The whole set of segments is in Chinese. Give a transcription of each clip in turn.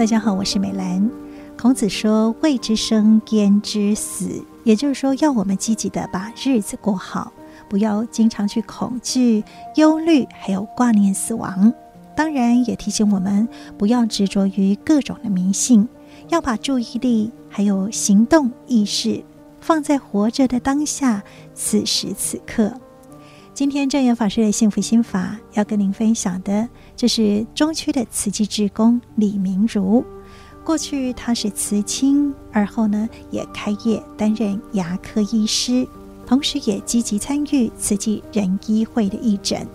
大家好，我是美兰。孔子说：“未之生，焉知死？”也就是说，要我们积极的把日子过好，不要经常去恐惧、忧虑，还有挂念死亡。当然，也提醒我们不要执着于各种的迷信，要把注意力还有行动意识放在活着的当下，此时此刻。今天证严法师的幸福心法要跟您分享的，这是中区的慈济志工李明如。过去他是慈亲，而后呢也开业担任牙科医师，同时也积极参与慈济人医会的义诊。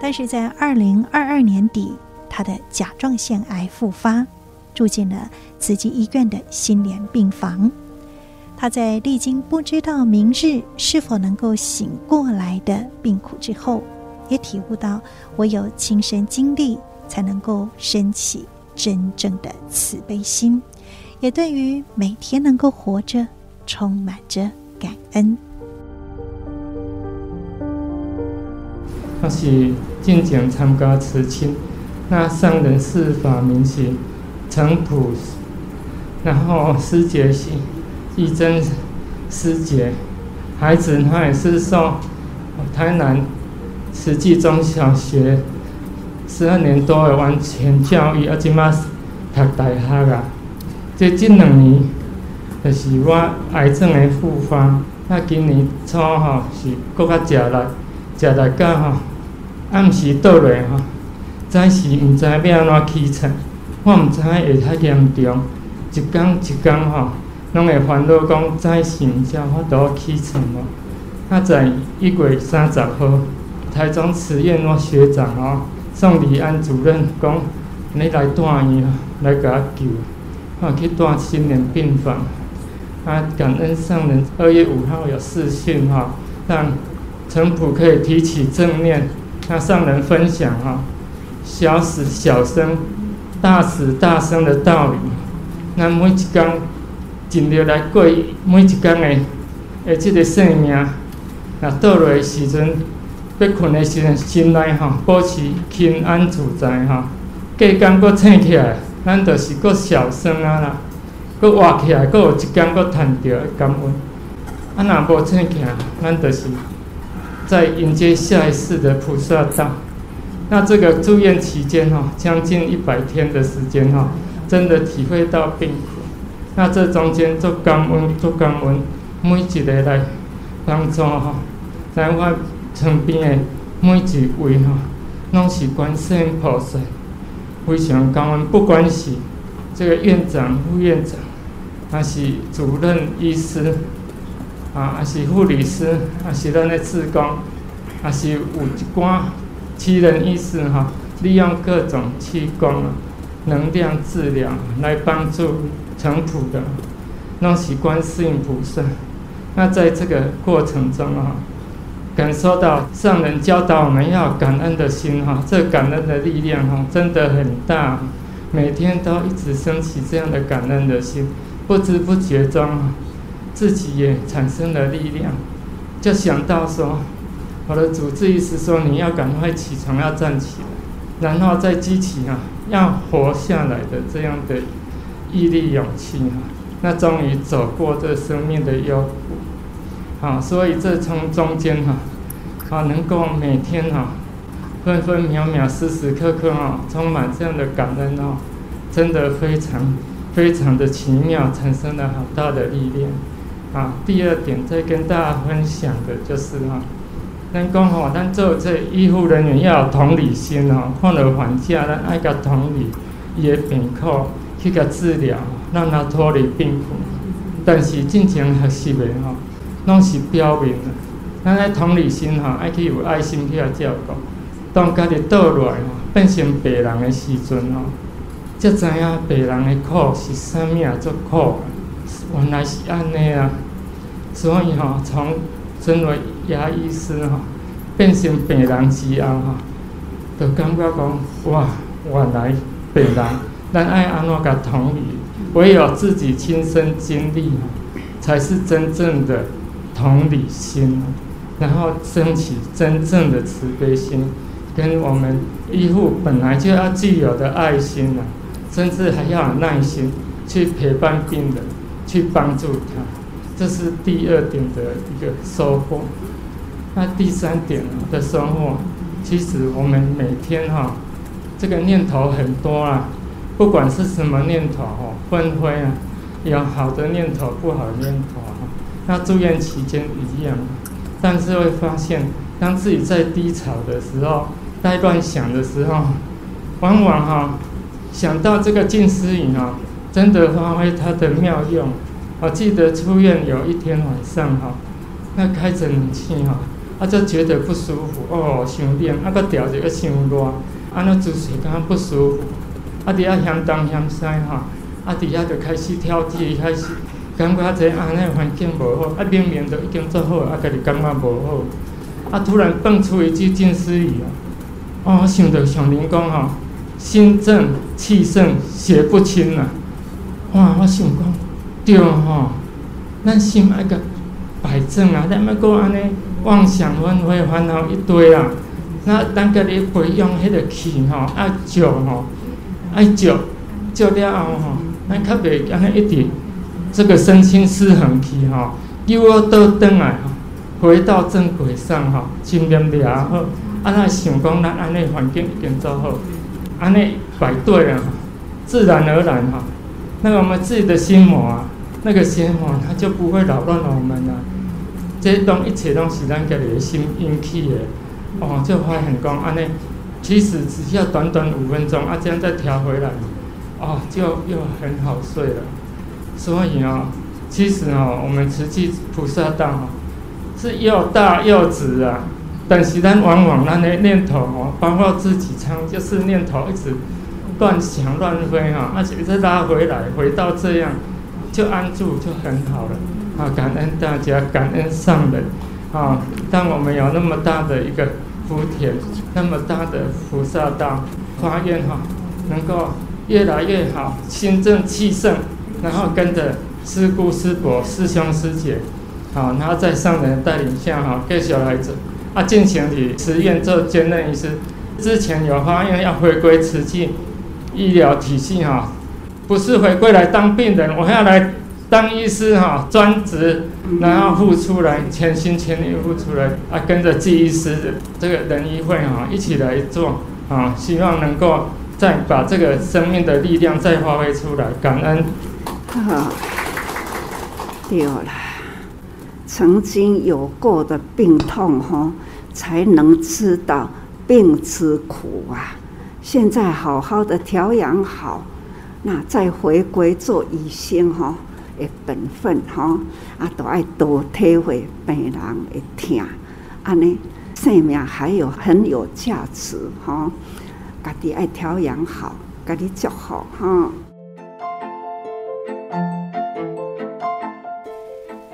但是在二零二二年底，他的甲状腺癌复发，住进了慈济医院的心联病房。他在历经不知道明日是否能够醒过来的病苦之后，也体悟到唯有亲身经历，才能够升起真正的慈悲心，也对于每天能够活着充满着感恩。他是进前参加慈亲，那上人是法明是陈普，然后师姐是。义珍师姐，孩子他也是受台南慈济中小学十二年多的完全教育，啊，即马读大学啊。这近两年就是我癌症的复发，那今年初吼是搁较食力，食力到吼暗时倒来吼，暂时毋知要安怎起床，我毋知会较严重，一天一天吼。拢会烦恼讲，再行一下我都要起床了。那在一月三十号，台中慈院我学长哦，宋礼安主任讲，你来住院，来给我救，我去住心联病房。啊，感恩上人二月五号有视讯哈，让陈普可以提起正念，那上人分享哈，小死小生，大死大生的道理。那每一天。尽力来过每一天的，诶，这个生命，那倒落的时阵，要困的时阵，心内吼保持平安自在吼。隔天搁醒起来，咱就是搁小生啊啦，搁活起来，搁有一天搁趁着感恩。啊，若无醒起来，咱就是在迎接下一世的菩萨道。那这个住院期间哈，将近一百天的时间哈，真的体会到病。那这中间做感恩，做感恩，每一个来帮助哈，在我身边的每一位哈，拢是观世音菩萨，非常感恩。不管是这个院长、副院长，还是主任医师，啊，还是护理师，还是咱的志工，还是有一寡奇人医师哈，利用各种器官啊、能量治疗来帮助。淳朴的，那是观世音菩萨。那在这个过程中啊，感受到上人教导我们要感恩的心哈，这感恩的力量哈，真的很大。每天都一直升起这样的感恩的心，不知不觉中，自己也产生了力量。就想到说，我的主治医师说，你要赶快起床，要站起来，然后再激起啊，要活下来的这样的。毅力、勇气哈，那终于走过这生命的幽谷，好，所以这从中间哈，好能够每天哈，分分秒秒、时时刻刻哈，充满这样的感恩哦，真的非常非常的奇妙，产生了好大的力量。啊，第二点再跟大家分享的就是哈，咱讲吼，咱做这医护人员要有同理心哦，看到患者咱爱甲同理，伊的病苦。去甲治疗，让他脱离病苦。但是真正学习的吼，拢是表面的。咱爱同理心吼，爱去有爱心去甲照顾。当家己倒落来吼，变成病人的时阵吼，才知影病人的苦是啥物啊？足苦，原来是安尼啊！所以吼，从身为牙医师吼，变成病人之后吼，就感觉讲哇，原来病人。但爱安怎个同理，唯有自己亲身经历，才是真正的同理心，然后升起真正的慈悲心，跟我们医护本来就要具有的爱心啊，甚至还要有耐心去陪伴病人，去帮助他。这是第二点的一个收获。那第三点的收获，其实我们每天哈，这个念头很多啊，不管是什么念头哈，纷飞啊，有好的念头，不好的念头哈。那住院期间一样，但是会发现，当自己在低潮的时候，在乱想的时候，往往哈想到这个静思语哈，真的发挥它的妙用。我记得出院有一天晚上哈，那开着冷气哈，啊就觉得不舒服哦，伤冷，啊个调子又伤热，啊那姿势刚刚不舒服，啊底下向东向西哈，啊底下就开始挑剔，开始感觉这安尼环境无好，啊明明都已经做好，啊家己感觉无好，啊突然蹦出一句静思语啊，哦我想到上人讲哈，心正气盛邪不侵啊，哇我想讲。对吼，咱心爱个摆正啊，咱莫搁安尼妄想纷飞烦恼一堆啊。那咱家己培养迄个气吼，爱足吼，爱足足了后吼，咱较袂安尼一直这个身心失衡去吼，又要倒转来吼，回到正轨上吼，真念也好。啊，咱想讲咱安尼环境已经做好，安尼摆对了，自然而然哈。那个我们自己的心魔啊。那个心魔，它就不会扰乱了我们了。这东一切拢是，咱家己的心引起的，哦，就会很光。安尼，其实只需要短短五分钟，啊，这样再调回来，哦，就又很好睡了。所以哦，其实哦，我们慈济菩萨道哦，是又大又直啊。但是咱往往那些念头哦，包括自己唱，就是念头一直乱想乱飞哈，而且再拉回来，回到这样。就安住就很好了，啊，感恩大家，感恩上人，啊，当我们有那么大的一个福田，那么大的菩萨道，发愿哈，能够越来越好，心正气盛，然后跟着师姑师伯、师兄师姐，好，然后在上人的带领下哈，给小孩子，啊，进行你实验做兼任医师，之前有发愿要回归慈济医疗体系哈。不是回归来当病人，我还要来当医师哈，专职，然后付出来，全心全意付出来啊，跟着纪医师的这个仁医会哈一起来做啊，希望能够再把这个生命的力量再发挥出来，感恩。啊，对了，曾经有过的病痛哈，才能知道病之苦啊。现在好好的调养好。那再回归做医生哈，的本分吼，啊，都爱多体会病人的痛，安尼生命还有很有价值吼，家己爱调养好，家己做好哈。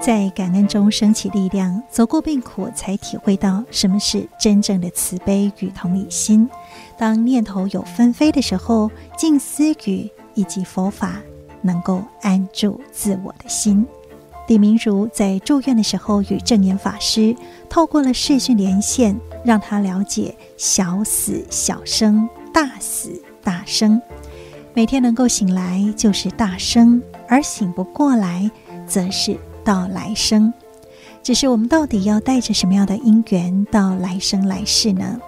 在感恩中升起力量，走过病苦，才体会到什么是真正的慈悲与同理心。当念头有纷飞的时候，静思语。以及佛法能够安住自我的心。李明如在住院的时候与正言法师透过了视讯连线，让他了解小死小生，大死大生。每天能够醒来就是大生，而醒不过来则是到来生。只是我们到底要带着什么样的因缘到来生来世呢？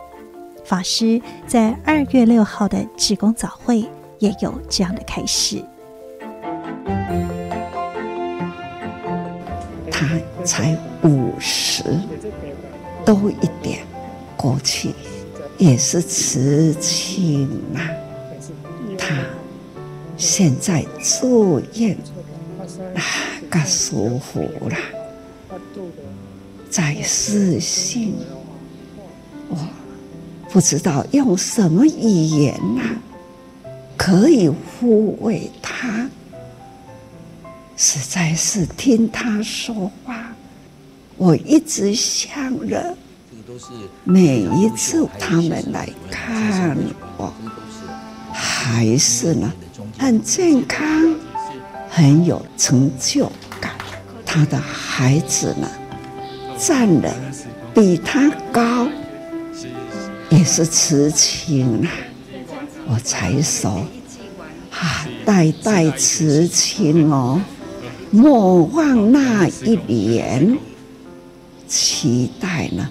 法师在二月六号的志工早会。也有这样的开始。他才五十多一点，过去也是慈亲呐。他现在住院啊，更舒服了。在世信，我不知道用什么语言呐、可以抚慰他，实在是听他说话，我一直想着，每一次他们来看我，还是呢很健康，很有成就感。他的孩子呢，站的比他高，也是慈亲啊。我才说，啊，代代慈亲哦，莫忘那一年，期待呢，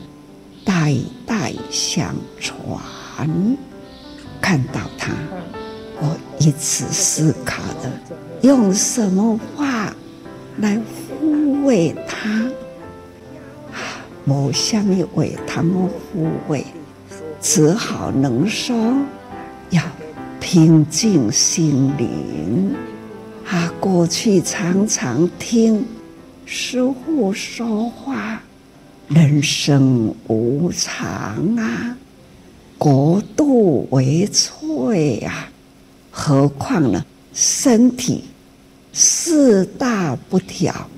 代代相传。看到他，我一直思考的，用什么话来抚慰他？某下面为他们抚慰，只好能说要平静心灵。啊，过去常常听师父说话，人生无常啊。国度为脆呀，何况呢？身体四大不调，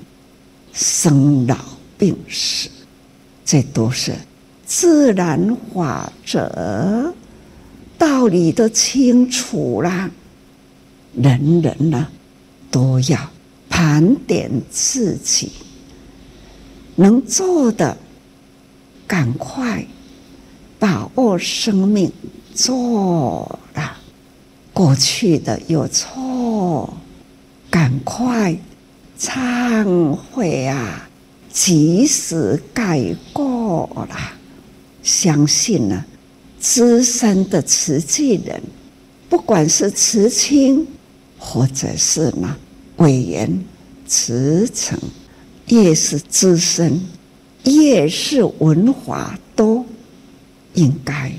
生老病死，这都是自然法则，道理都清楚啦。人人呢，都要盘点自己，能做的，赶快。把握生命，做了过去的有错，赶快忏悔啊！及时改过了。相信呢，资深的慈济人，不管是慈亲，或者是呢委员、慈诚，越是资深，越是文化多。应该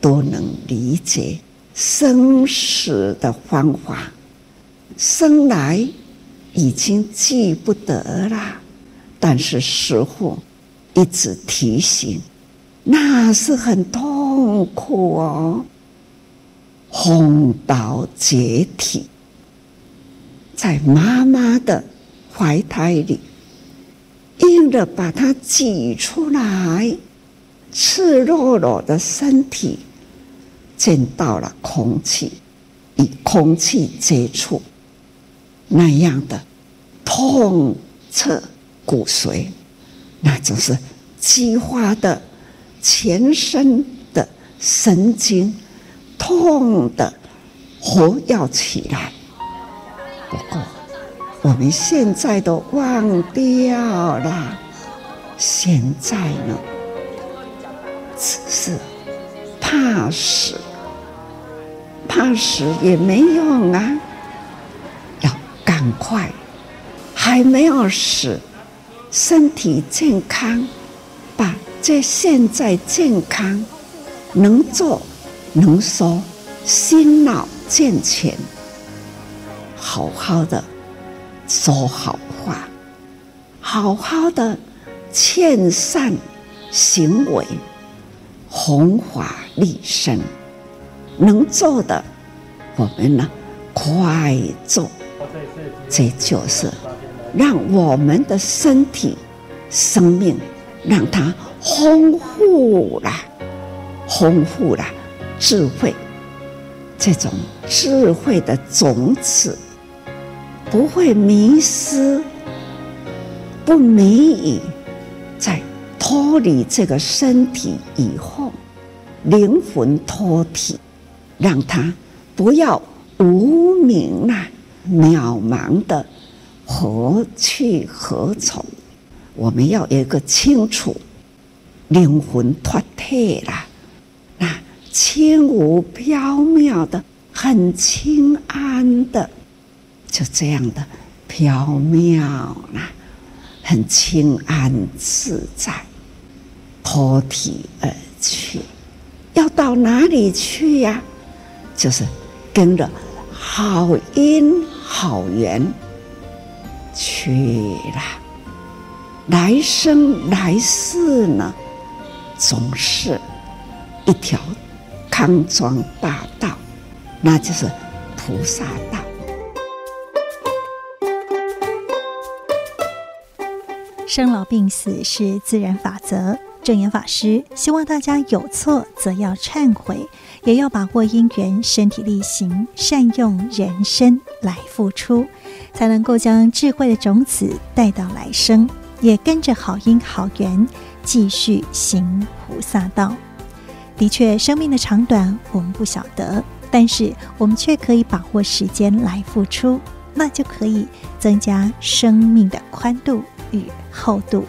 都能理解生死的方法，生来已经记不得了，但是师父一直提醒，那是很痛苦哦。红豆解体，在妈妈的怀胎里，硬的把它挤出来。赤裸裸的身体见到了空气，与空气接触，那样的痛彻骨髓，那就是激发的全身的神经痛的活跃起来。不过我们现在都忘掉了，现在呢？只是怕死，怕死也没用啊！要赶快，还没有死，身体健康，把这现在健康能做能说，心脑健全，好好的说好话，好好的劝善行为。弘法利生，能做的，我们呢，快做。这就是让我们的身体、生命，让它丰富了，丰富了智慧。这种智慧的种子不会迷失，不迷语，在。脱离这个身体以后，灵魂脱体，让他不要无明啊，渺茫的何去何从？我们要有一个清楚，灵魂脱体了，那轻无缥缈的，很轻安的，就这样的缥缈啦，很轻安自在。脱体而去，要到哪里去呀？就是跟着好因好缘去了。来生来世呢，总是一条康庄大道，那就是菩萨道。生老病死是自然法则。证严法师希望大家有错则要忏悔，也要把握因缘，身体力行，善用人生来付出，才能够将智慧的种子带到来生，也跟着好因好缘继续行菩萨道。的确，生命的长短我们不晓得，但是我们却可以把握时间来付出，那就可以增加生命的宽度与厚度。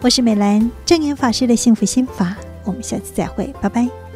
我是美兰，正言法师的幸福心法，我们下次再会，拜拜。